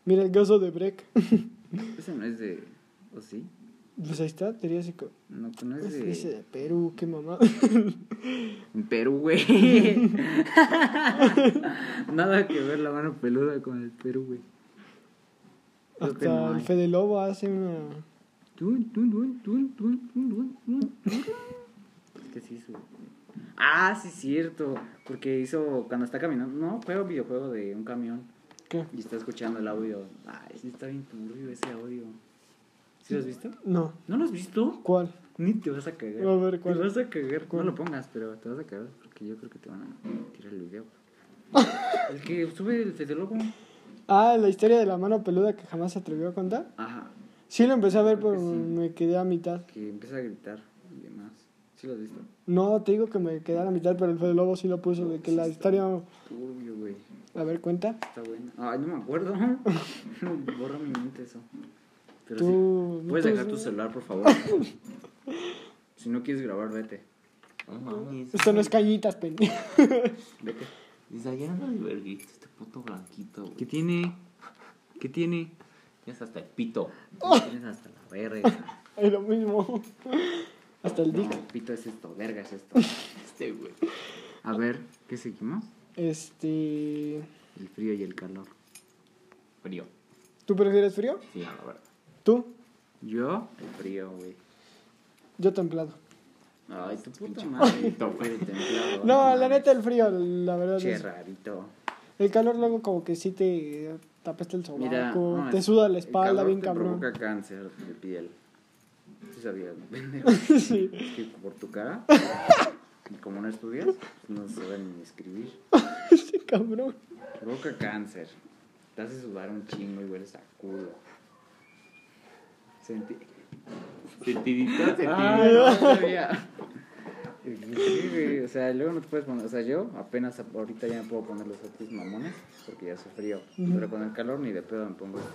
Mira el caso de Breck. Ese no es de. ¿O sí? Pues ahí está, Teriásico. No, no es Es de. ese de Perú, qué mamá. En Perú, güey. Nada que ver la mano peluda con el Perú, güey. Que no Hasta el. Fede Lobo hace una. Es que sí, su... Ah, sí, cierto. Porque hizo. Cuando está caminando. No, juega un videojuego de un camión. ¿Qué? Y está escuchando el audio. Ay, sí, está bien turbio ese audio. ¿Sí lo has visto? No. ¿No lo has visto? ¿Cuál? Ni te vas a cagar. A ver, ¿cuál? Te vas a cagar. ¿Cuál? No lo pongas, pero te vas a cagar. Porque yo creo que te van a tirar el video. el que sube el Fede Lobo. Ah, la historia de la mano peluda que jamás se atrevió a contar. Ajá. Sí, lo empecé a ver, Creo pero que sí. me quedé a mitad. Que empieza a gritar y demás. ¿Sí lo has visto? No, te digo que me quedé a la mitad, pero el Fede Lobo sí lo puso. De que la historia. Turbio, güey. A ver, cuenta. Está bueno. Ay, no me acuerdo. Borra mi mente eso. Pero Tú. sí. Puedes tú- dejar tu celular, por favor. si no quieres grabar, vete. No mames. Esto no es cañitas, pendejo. Vete. Dice, ayer verguito, este puto blanquito, güey. ¿Qué tiene? ¿Qué tiene? Tienes hasta el pito. Tienes hasta la verga. Es lo mismo. Hasta el dick. No, pito es esto, verga es esto. Este, güey. A ver, ¿qué seguimos? Este. El frío y el calor. Frío. ¿Tú prefieres frío? Sí, a la verdad. ¿Tú? Yo, el frío, güey. Yo templado. Ay, tu puta pinche madre. de templado. No, la neta el frío, la verdad. Che, Es, rarito. el calor luego como que sí te tapesta el Mira, sobaco, no, te suda la el espalda calor bien te cabrón. provoca cáncer de piel. Sí sabías, ¿no? pendejo. sí. Es que por tu cara, y como no estudias, pues no saben ni escribir. Ese cabrón. Provoca cáncer. Te hace sudar un chingo y hueles a culo. Sentí... Sentidito, sentidito. Ay, no sabía. Sí, güey, o sea, luego no te puedes poner, o sea, yo apenas ahorita ya me puedo poner los otros mamones porque ya soy frío, pero con el calor ni de pedo me pongo esto.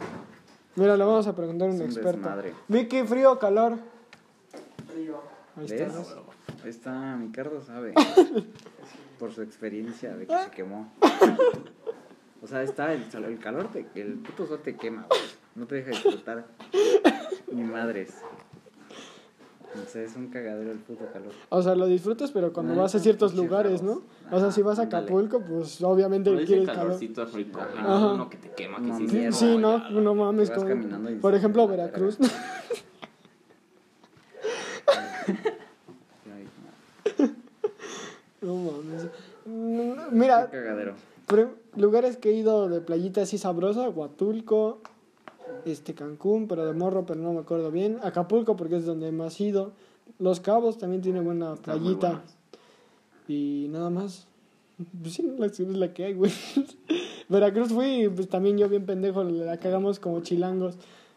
Mira, le vamos a preguntar a un experto. desmadre. Vicky, frío o calor. Ahí está. Ahí está, mi Cardo sabe. Por su experiencia de que se quemó. O sea, está el, el calor, te, el puto sol te quema, güey. No te deja disfrutar ni madres. O sea, es un cagadero el puto calor. O sea, lo disfrutas, pero cuando Ah, vas a ciertos lugares, ¿no? O sea, si vas a. Acapulco, pues obviamente No quieres calor. calorcito rico. Ajá. Uno que te quema, que No, sí. mierda. Sí, no, ya, no mames. Vas como- caminando y por ejemplo, "Ah, la Veracruz. No mames. No, Mira, qué cagadero. Pre- lugares que he ido de playita así sabrosa, Huatulco, este Cancún, pero de morro, pero no me acuerdo bien. Acapulco porque es donde más he ido. Los Cabos también tiene buena playita. Y nada más. Pues sí, la es la que hay, güey. Veracruz fui, pues también yo bien pendejo, la cagamos como chilangos.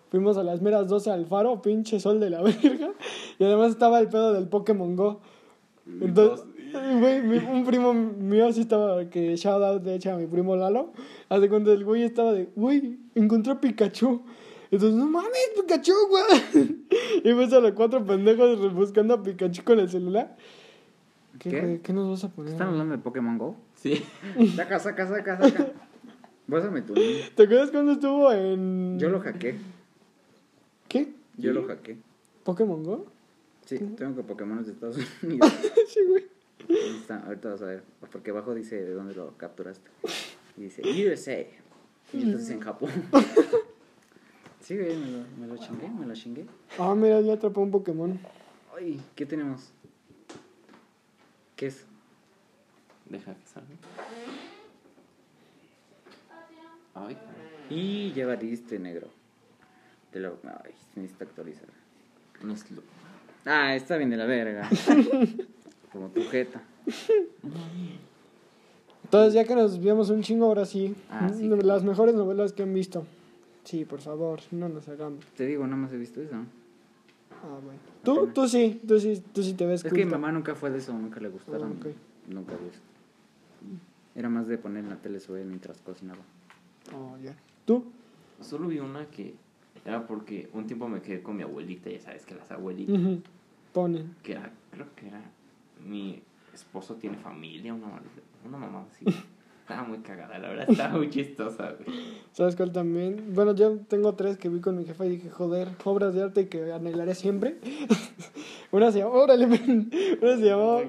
Fuimos a las meras 12 al faro, pinche sol de la verga. Y además estaba el pedo del Pokémon Go. Entonces, güey, mi- un primo mío sí estaba, que shout out de hecho a mi primo Lalo. Hace cuando el güey estaba de, güey, encontré a Pikachu. Entonces, no mames, Pikachu, güey. Y ves a los cuatro pendejos buscando a Pikachu con el celular. ¿Qué, ¿Qué? güey? ¿Qué nos vas a poner? ¿Están hablando de Pokémon Go? Sí. Saca, saca, saca, saca. Pásame tu link. ¿Te acuerdas cuando estuvo en. Yo lo hackeé. ¿Qué? Yo lo hackeé. ¿Pokémon Go? Sí, tengo que Pokémon de Estados Unidos. sí, güey. Ahí está, ahorita vas a ver. Porque abajo dice de dónde lo capturaste. Y dice USA. Y entonces en Japón. Sí, güey, me lo, me lo chingué, me lo chingué. Ah, mira, ya atrapó un Pokémon. Ay, ¿qué tenemos? ¿Qué es? Deja que salga. Ay, Y ya valiste negro. Te lo... Ay, necesito actualizar. No es lo- Ah, está bien de la verga. Como tu jeta. Entonces, ya que nos desviamos un chingo, ahora sí. Ah, sí. Las mejores novelas que han visto. Sí, por favor, no nos hagamos. Te digo, nada más he visto eso. Ah, bueno. ¿Tú? Tú sí, tú sí, tú sí te ves Es que mi mamá nunca fue de eso, nunca le gustaron. Ah, ok. Nunca vio eso. Era más de poner en la tele sobre mientras cocinaba. Oh, ya. ¿Tú? Solo vi una que era porque un tiempo me quedé con mi abuelita, ya sabes que las abuelitas. Ponen. que era, creo que era, mi esposo tiene familia, una, una mamá así. Estaba muy cagada, la verdad, estaba muy chistosa, güey. ¿Sabes cuál también? Bueno, yo tengo tres que vi con mi jefa y dije, joder, obras de arte que anhelaré siempre. una se llamó, órale, ven. una se llamó,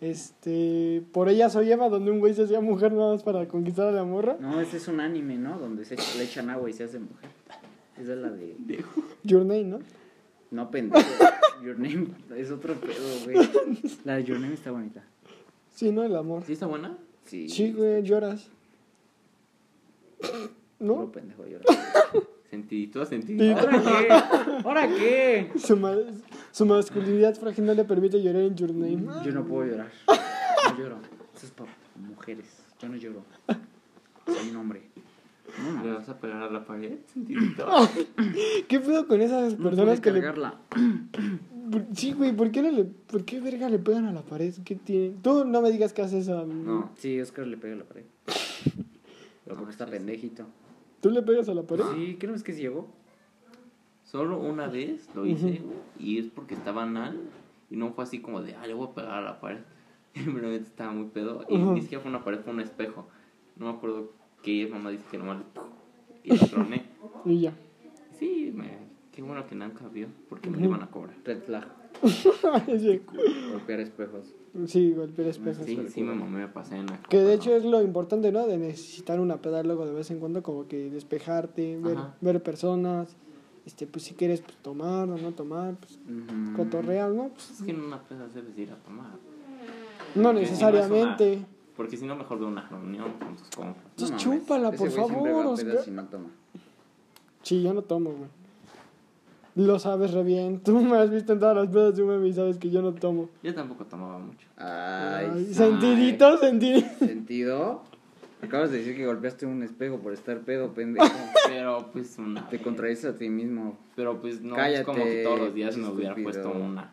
este, Por ella soy Eva, donde un güey se hacía mujer nada más para conquistar a la morra. No, ese es un anime, ¿no? Donde se le echan agua y se hace mujer. Esa es la de... Your Name, ¿no? No, pendejo. Your Name es otro pedo, güey. La de Your Name está bonita. Sí, ¿no? El amor. ¿Sí está buena? Sí. Sí, güey, lloras. Puro ¿No? pendejo llora. Sentidito, Sí. sentidito. ¿Ahora qué? ¿Ahora qué? Su, ma- su masculinidad frágil no le permite llorar en Your Name. Yo no puedo llorar. No lloro. Eso es para mujeres. Yo no lloro. Soy un hombre. No, ¿Le vas a pegar a la pared? ¿Qué pedo con esas personas que le... cargarla. Sí, güey, ¿por qué, no le... ¿por qué verga le pegan a la pared? ¿Qué tiene? Tú no me digas que haces eso. No. Sí, Oscar le pega a la pared. Pero porque está pendejito. ¿Tú le pegas a la pared? Sí, ¿qué no es que llegó? Solo una vez lo hice y es porque estaba anal y no fue así como de, ah, le voy a pegar a la pared. Estaba muy pedo y ni siquiera fue una pared, fue un espejo. No me acuerdo qué mamá dice que nomás y lo troné. Y ya. Sí, me, qué bueno que nunca vio porque me lo iban a cobrar. Red flag. sí, Golpear espejos. sí, golpear espejos. Sí, sí, me mamé, me pasé en la Que de hecho ¿no? es lo importante, ¿no? De necesitar una peda luego de vez en cuando, como que despejarte, ver, ver personas, este, pues si quieres pues, tomar o no tomar, pues Ujú. cotorrear, ¿no? Pues, Es que en una peda debes ir a tomar. no necesariamente. Porque si no, mejor de una reunión con tus compas. Entonces, mames. chúpala, por favor, va a Oscar. pedas y no toma. Sí, yo no tomo, güey. Lo sabes re bien. Tú me has visto en todas las pedas de un meme y sabes que yo no tomo. Yo tampoco tomaba mucho. Ay, Ay, sentidito, sentidito. ¿Sentido? Acabas de decir que golpeaste un espejo por estar pedo, pendejo. Pero pues una. Te contradices a ti mismo. Pero pues no Cállate, es como que todos los días me hubiera puesto una.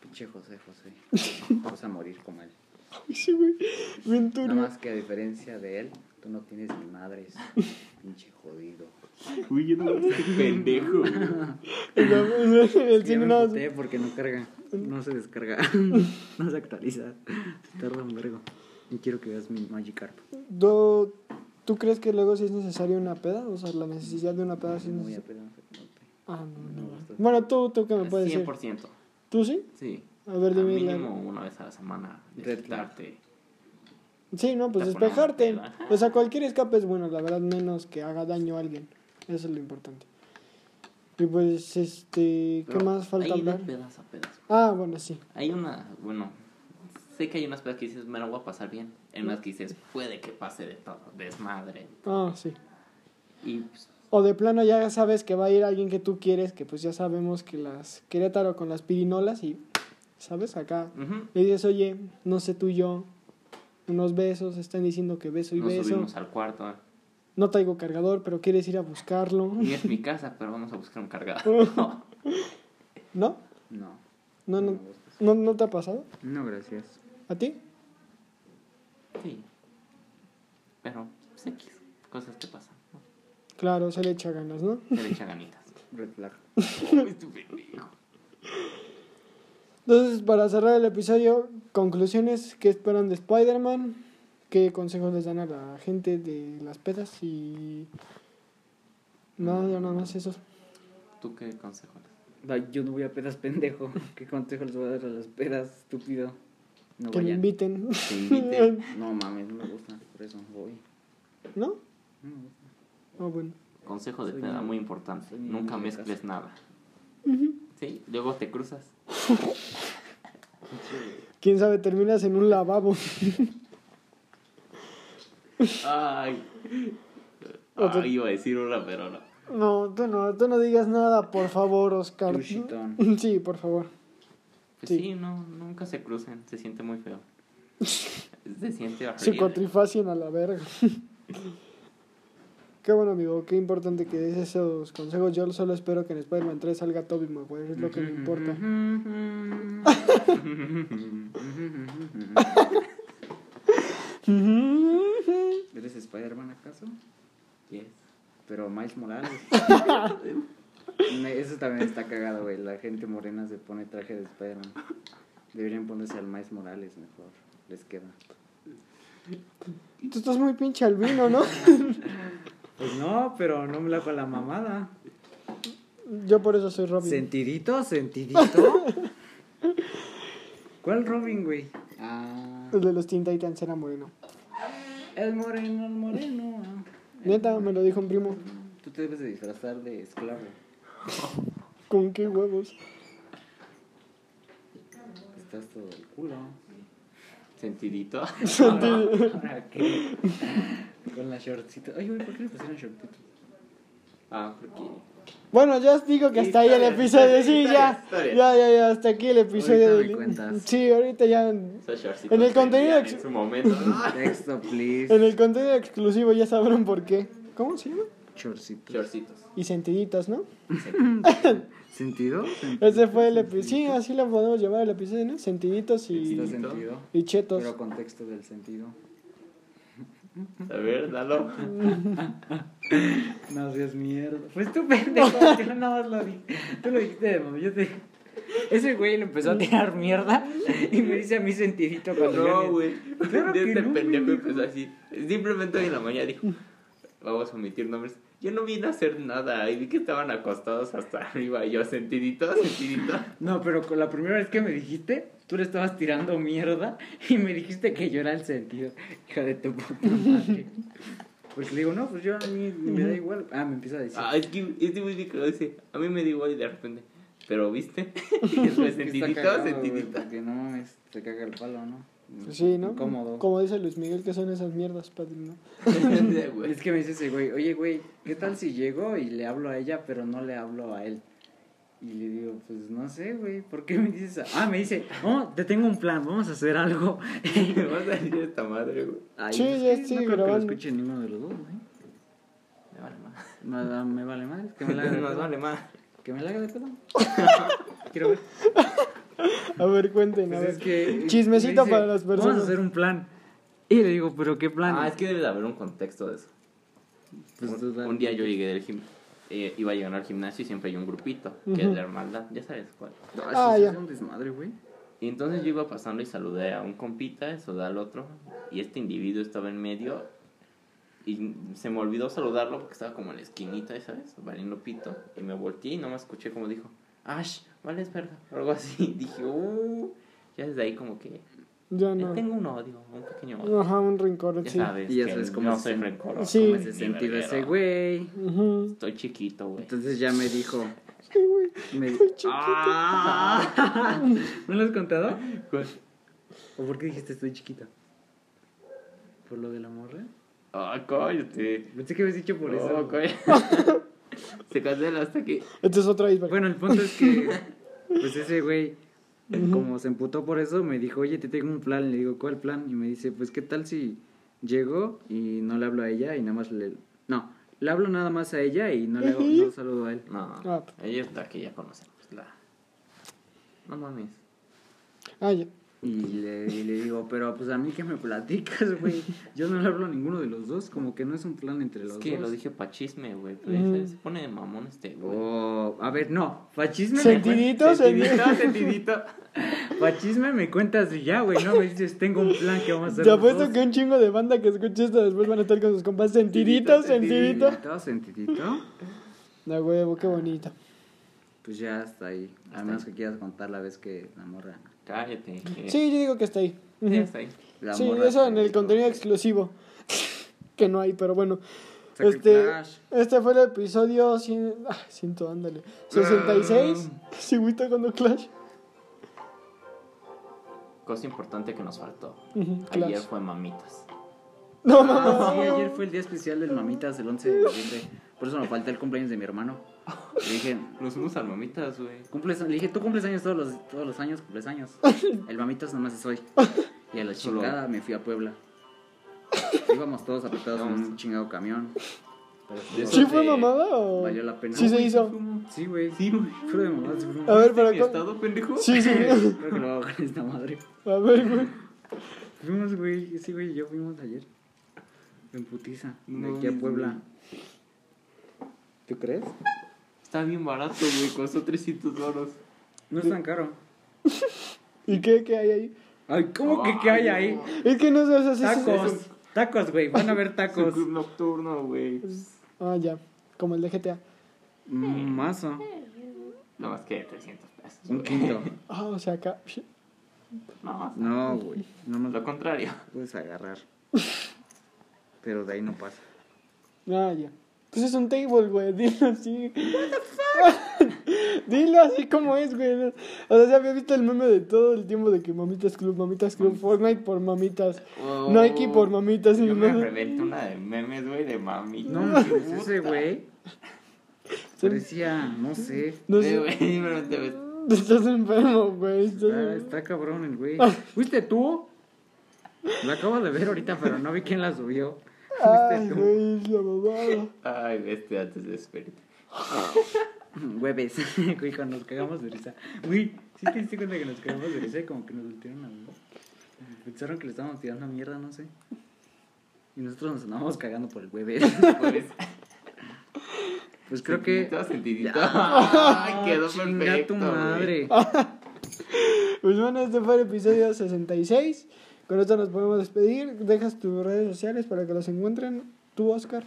Pinche José, José. Vas a morir como él. Sí, güey. Bien Nada más que a diferencia de él, tú no tienes ni madres. Pinche jodido. Uy, yo no este pendejo. El- cine me emputé porque no carga. No se descarga. no se actualiza. Se tarda un vergo. Y quiero que veas mi Magikarp. ¿Tú, ¿Tú crees que luego sí es necesaria una peda? O sea, la necesidad de una peda sí es Muy necesaria. no Ah, no, no. me. Bueno, tú, tú qué me puedes decir. 100%. ¿Tú sí? Sí. A ver, Al dime. la- mínimo una vez a la semana. Red Despertarte. Sí, no, pues despejarte. peda. O sea, cualquier escape es bueno, la verdad, menos que haga daño a alguien. Eso es lo importante. Y pues, este, ¿qué Pero más falta hay de hablar? pedas a pedas. Ah, bueno, sí. Hay una, bueno, sé que hay unas pedas que dices, me la voy a pasar bien. En las que dices, puede que pase de todo, desmadre. Ah, sí. Y pues, O de plano ya sabes que va a ir alguien que tú quieres, que pues ya sabemos que las Querétaro con las pirinolas y, ¿sabes? Acá le dices, oye, no sé tú y yo, unos besos, están diciendo que beso y nos beso. subimos al cuarto. No traigo cargador, pero quieres ir a buscarlo. Y es mi casa, pero vamos a buscar un cargador. ¿No? No. No, no. ¿no, ¿no te ha pasado? No, gracias. ¿A ti? Sí. Pero, pues, X, cosas que pasan. ¿no? Claro, se le echa ganas, ¿no? Se le echa ganitas. Red flag. Oh. Entonces, para cerrar el episodio, conclusiones, ¿qué esperan de Spider-Man? ¿Qué consejos les dan a la gente de las pedas? Y... Nada, ya nada más eso. ¿Tú qué consejo les Ay, Yo no voy a pedas, pendejo. ¿Qué consejo les voy a dar a las pedas, estúpido? No que me vayan. inviten. Te inviten. No mames, no me gusta. Por eso voy. ¿No? No me gusta. Ah, bueno. Consejo de Soy peda muy importante. Nunca mezcles casa. nada. Sí, luego te cruzas. ¿Quién sabe? Terminas en un lavabo. Ay. Otro- Ay, iba a decir una, pero no. No, tú no, tú no digas nada, por favor, Oscar. Sí, por favor. Pues Sí. sí. no, nunca se crucen, se siente muy feo. se siente horrible. Psicotrifacien a la verga. Qué bueno, amigo, qué importante que des esos consejos. Yo solo espero que en Spider-Man 3 salga Tobey Maguire, es lo que me importa. ¿Eres Spider-Man acaso? Yes. Pero Miles Morales. Eso también está cagado, güey. La gente morena se pone traje de Spider-Man. Deberían ponerse al Miles Morales mejor. Les queda. Tú estás muy pinche albino, ¿no? Pues no, pero no me la a la mamada. Yo por eso soy Robin. ¿Sentidito? ¿Sentidito? ¿Cuál Robin, güey? Ah. El de los Teen Titans era moreno. El moreno, el moreno. Neta, me lo dijo un primo. Tú te debes de disfrazar de esclavo. ¿Con qué huevos? Estás todo el culo. Sentidito. ¿Para qué? Con la shortcita. Ay, güey, ¿por qué le pusieron shortcito? ah, porque. Bueno, ya os digo que hasta ahí el episodio. Sí, ya. Ya, ya, ya. Hasta aquí el episodio. Cuentas. Sí, ahorita ya. shortcitos En el contenido En su momento. Texto, please. En el contenido exclusivo ya sabrán por qué. ¿Cómo se llama? Shortcito. Shortcitos. Y sentiditos, ¿no? ¿Sentido? Ese fue el episodio. Sí, así lo podemos llamar el episodio, ¿no? Sentiditos y, sentido. y chetos. Pero contexto del sentido. A ver, dalo. No seas mierda. Fue tu pendejo. Yo nada más lo dije. Tú lo dijiste de mami. Yo te. Ese güey le empezó a tirar mierda y me dice a mí sentidito cuando No, güey. Claro este no, pendejo. empezó así. Simplemente hoy en la mañana dijo: Vamos a omitir nombres. Yo no vine a hacer nada. Y vi que estaban acostados hasta arriba. Y yo, sentidito, sentidito. No, pero con la primera vez que me dijiste, tú le estabas tirando mierda y me dijiste que yo era el sentido. Hija de tu puta madre. Porque le digo, no, pues yo a mí me da igual. Ah, me empieza a decir. Ah, es que este güey que lo dice. A mí me dio igual y de repente. Pero, ¿viste? Y después, sentidito, cagado, sentidito. Porque no mames, te caga el palo, ¿no? Sí, ¿no? Incómodo. Como dice Luis Miguel, que son esas mierdas, padre, ¿no? güey. Es que me dice ese güey, oye güey, ¿qué tal si llego y le hablo a ella, pero no le hablo a él? Y le digo, pues no sé, güey, ¿por qué me dices eso? Ah, me dice, oh, te tengo un plan, vamos a hacer algo. Me vas a decir esta madre, güey. Ay, Sí, es ya que estoy no creo que lo escuche ninguno de los dos, ¿eh? Me vale más. Me, me vale más, que me la haga de pedo. vale más. Que me la haga de pedo. Quiero ver. A ver, cuenten, a Pues ver. es que Chismecito me dice, para las personas. Vamos a hacer un plan. Y le digo, ¿pero qué plan? Ah, es que debe de haber un contexto de eso. Pues, un, un día yo llegué del gimnasio. iba a llegar al gimnasio y siempre hay un grupito, que es la hermandad, ya sabes cuál. Ah, sí, ya. Es un desmadre, güey. Y entonces yo iba pasando y saludé a un compita, saludé al otro, y este individuo estaba en medio, y se me olvidó saludarlo porque estaba como en la esquinita, ¿sabes? Valiendo pito, y me volteé y no me escuché como dijo, Ash, vale, es verdad, o algo así. Dije, uh, ya desde ahí como que Ya no. tengo un odio, un pequeño odio. Ajá, un rincón, Ya sí. sabes, Y ya sabes cómo no se soy rencoroso. Sí. ¿Cómo ese sentido verguero. ese güey? Ujú. Estoy chiquito, güey. Entonces ya me dijo. Sí, güey. Me... chiquito. ¡Ah! ¿No lo has contado? ¿O por qué dijiste estoy chiquita? ¿Por lo de la morra? Ah, cállate. Pensé que habías dicho por No, eso. Se cancela hasta que. Este es otro iceberg. Bueno, el punto es que, pues ese güey, como se emputó por eso, me dijo, oye, te tengo un plan. Le digo, ¿cuál plan? Y me dice, pues, ¿qué tal si llego y no le hablo a ella y nada más le... No, le hablo nada más a ella y no le hago, no saludo a él. No, Ah. ella está que ya conocemos. La... No mames. Ah, ya. Y le, y le digo, pero pues a mí que me platicas, güey. Yo no le hablo a ninguno de los dos, como que no es un plan entre los Es que dos. lo dije pa' chisme, güey. Mm. ya se pone de mamón este, güey. Oh, a ver, no, fachisme Sentidito, me sentidito. cuentas. Sentidito, Fachisme me cuentas y ya, güey, no me dices, tengo un plan que vamos a hacer. Te los apuesto dos. que un chingo de banda que escuche esto después van a estar con sus compas sentidito, sentidito. Sentidito, sentidito. La huevo, qué bonito. Pues ya está ahí. A menos que quieras contar la vez que la morra. Cállate. que- Sí, yo digo que está ahí. Ya está ahí. La Sí, eso en el contenido exclusivo. que no hay, pero bueno. Este, este fue el episodio 100, ah, siento, ándale. 66. Sí, güey, está cuando Clash. Cosa importante que nos faltó. Ujú, Ayer Clash. fue mamitas. No Ah, mames. sí, ayer fue el día especial del Mamitas, el 11 de noviembre. Por eso me falté el cumpleaños de mi hermano. Le dije, Nos fuimos al mamitas, güey. cumples, le dije, tú cumples años todos los, todos los años, cumples años. El mamitas nomás es hoy. Y a la Solo- chingada me fui a Puebla. Íbamos todos apretados en un chingado camión. Pero ¿Sí fue mamada o...? Valió la pena. Sí se hizo. Sí, güey. Sí, güey. Fue de mamá, sí, fue de A ver, para ¿Mi cu- estado, pendejo? Sí, sí. Creo que lo hago con esta madre. A ver, güey. Fuimos, güey. Sí, güey, yo fuimos ayer. En putiza. De aquí a Puebla. ¿Tú crees? Está bien barato, güey. Costó 300 euros. No es tan caro. ¿Y qué, qué hay ahí? Ay, ¿cómo que qué hay ahí? Es que no sé, o sea, sí, Tacos. Tacos, güey. Van a haber Es un tacos. club nocturno, güey. Ah, ya. Como el de GTA. Mm, Mazo. No más que 300 pesos. Un güey. quinto. Ah, o sea, acá. No, más. No, güey. No nos Lo contrario. puedes agarrar. Pero de ahí no pasa. Ah, ya. Pues es un table, güey. Dilo así. Dilo así como es, güey. O sea, ya había visto el meme de todo el tiempo de que Mamitas Club, Mamitas Club, Fortnite por mamitas, Nike por mamitas. Y Yo me no, reventé una de memes, güey, de mami. No, mames, ese güey. Parecía, no sé. no sé. Estás enfermo, güey. Estás enfermo. está cabrón el güey. ¿Fuiste tú? Lo acabo de ver ahorita, pero no vi quién la subió. Ay, güey, es la mamada. Ay, este antes de despertar. Hueves. Güey, cuando nos cagamos de risa. Güey, ¿sí te diste cuenta que nos cagamos de risa? y Como que nos voltearon a. Pensaron que le estábamos tirando mierda, no sé. Y nosotros nos andábamos cagando por el hueves. Pues, creo que. Sentidito. Ay, quedó Chinga perfecto. tu madre. Pues bueno, este fue el episodio 66. Con esto nos podemos despedir. Dejas tus redes sociales para que los encuentren. Tú, Oscar.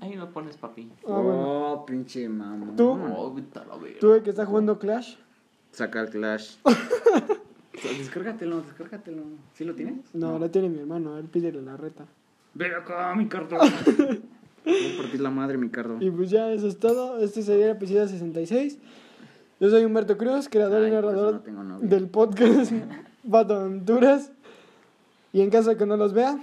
Ahí lo pones, papi. Ah, bueno. Oh, pinche mamón. ¿Tú? Oh. Tú, el que está jugando Clash. Saca el Clash. descárgatelo, descárgatelo. ¿Sí lo tienes? No, la tiene mi hermano. Él pídele la reta. Ven acá, mi carta. Voy a partir la madre, mi cardo. Y pues ya, eso es todo. Este sería el episodio 66. Yo soy Humberto Cruz, creador Ay, y por eso narrador no del podcast Vato Aventuras. Y en caso de que no los vea,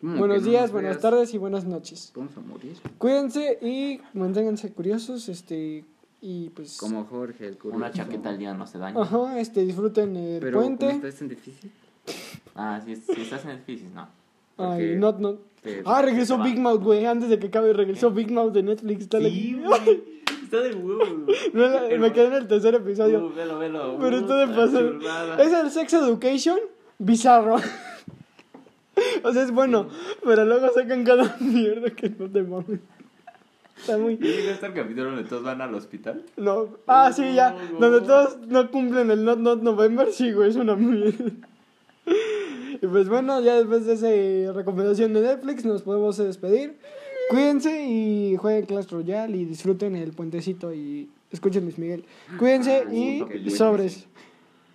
¿Cómo buenos no días, buenas veas? tardes y buenas noches. Vamos a morir. Cuídense y manténganse curiosos, este, y pues... Como Jorge, el curioso. Una chaqueta al día no se daña. Ajá, este, disfruten el Pero puente. ¿cómo estás en difícil? Ah, si, si estás en físico, no. Ay, not, not. te- Ah, regresó. Big Mouth, güey, antes de que acabe, regresó Big Mouth de Netflix. Está Sí, güey. Está de huevo. No, me quedé en el tercer episodio. Uh, velo, velo. Pero Uh, está de pasar. chulada. Es el Sex Education bizarro. o sea, es bueno, pero luego sacan cada mierda que no te mames. Está muy. ¿Ya llegaste al capítulo donde todos van al hospital? No. Ah, sí, ya. No, no. Donde todos no cumplen el Not Not November, sí, güey, es una mierda. Y pues bueno, ya después de esa recomendación de Netflix, nos podemos despedir. Cuídense y jueguen Clash Royale y disfruten el puentecito y escuchen Luis Miguel. Cuídense y papi, Luis sobres.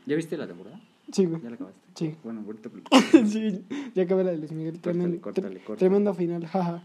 ¿Ya viste la temporada? Sí, güey. ¿Ya la acabaste? Sí. Bueno, ahorita sí, ya acabé la de Luis Miguel. Tremendo, córtale, córtale. tremendo final, jaja.